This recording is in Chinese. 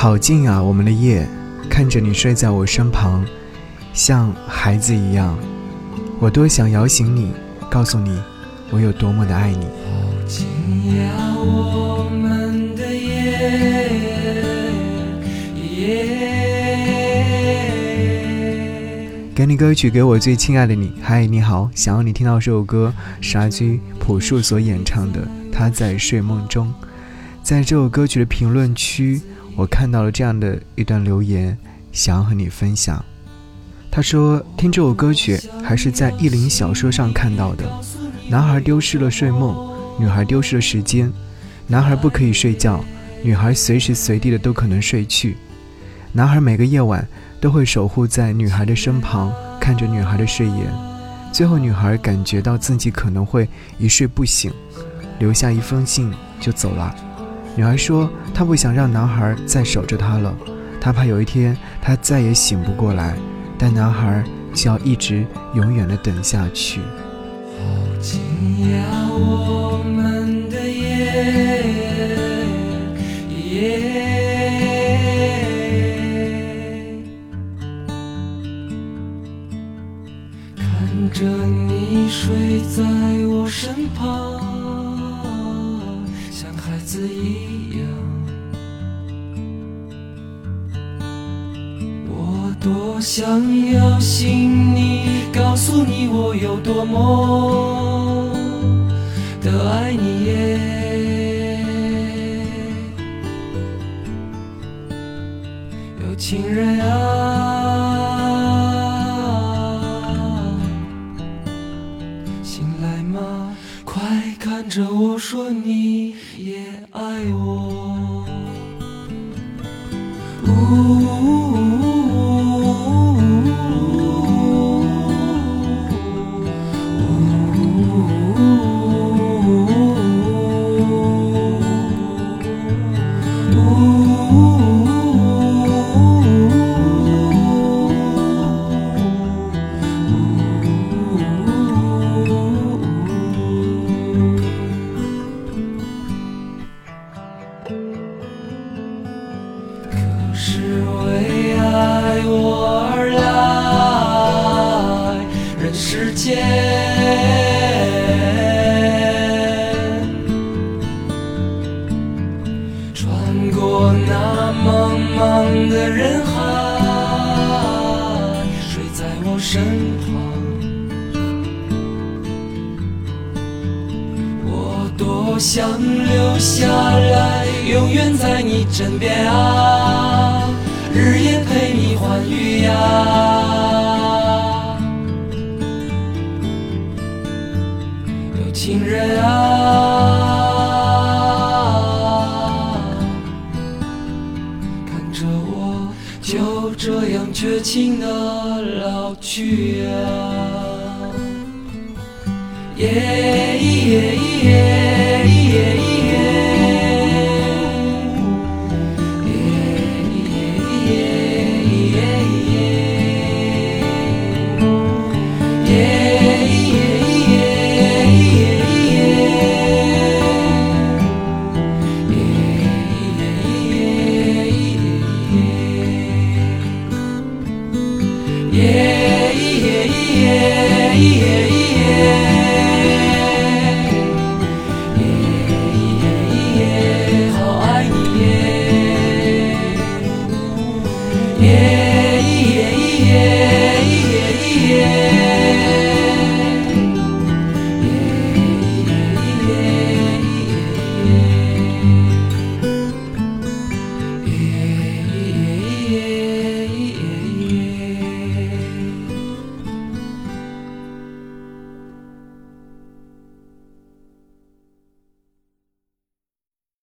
好近啊，我们的夜，看着你睡在我身旁，像孩子一样，我多想摇醒你，告诉你，我有多么的爱你。好近呀，我们的夜，给你歌曲，给我最亲爱的你。嗨，你好，想要你听到这首歌，是阿居朴树所演唱的《他在睡梦中》。在这首歌曲的评论区，我看到了这样的一段留言，想要和你分享。他说：“听这首歌曲还是在意林小说上看到的。男孩丢失了睡梦，女孩丢失了时间。男孩不可以睡觉，女孩随时随地的都可能睡去。男孩每个夜晚。”都会守护在女孩的身旁，看着女孩的睡颜。最后，女孩感觉到自己可能会一睡不醒，留下一封信就走了。女孩说：“她不想让男孩再守着她了，她怕有一天她再也醒不过来，但男孩就要一直永远的等下去。”好近呀，我们的夜。着你睡在我身旁，子一样。我多想要信你，告诉你我有多么的爱你耶。有情人啊。着我说你也爱我。是为爱我而来，人世间穿过那茫茫的人海，睡在我身边。想留下来，永远在你枕边啊，日夜陪你欢愉呀。有情人啊。看着我就这样绝情的老去呀，耶耶耶。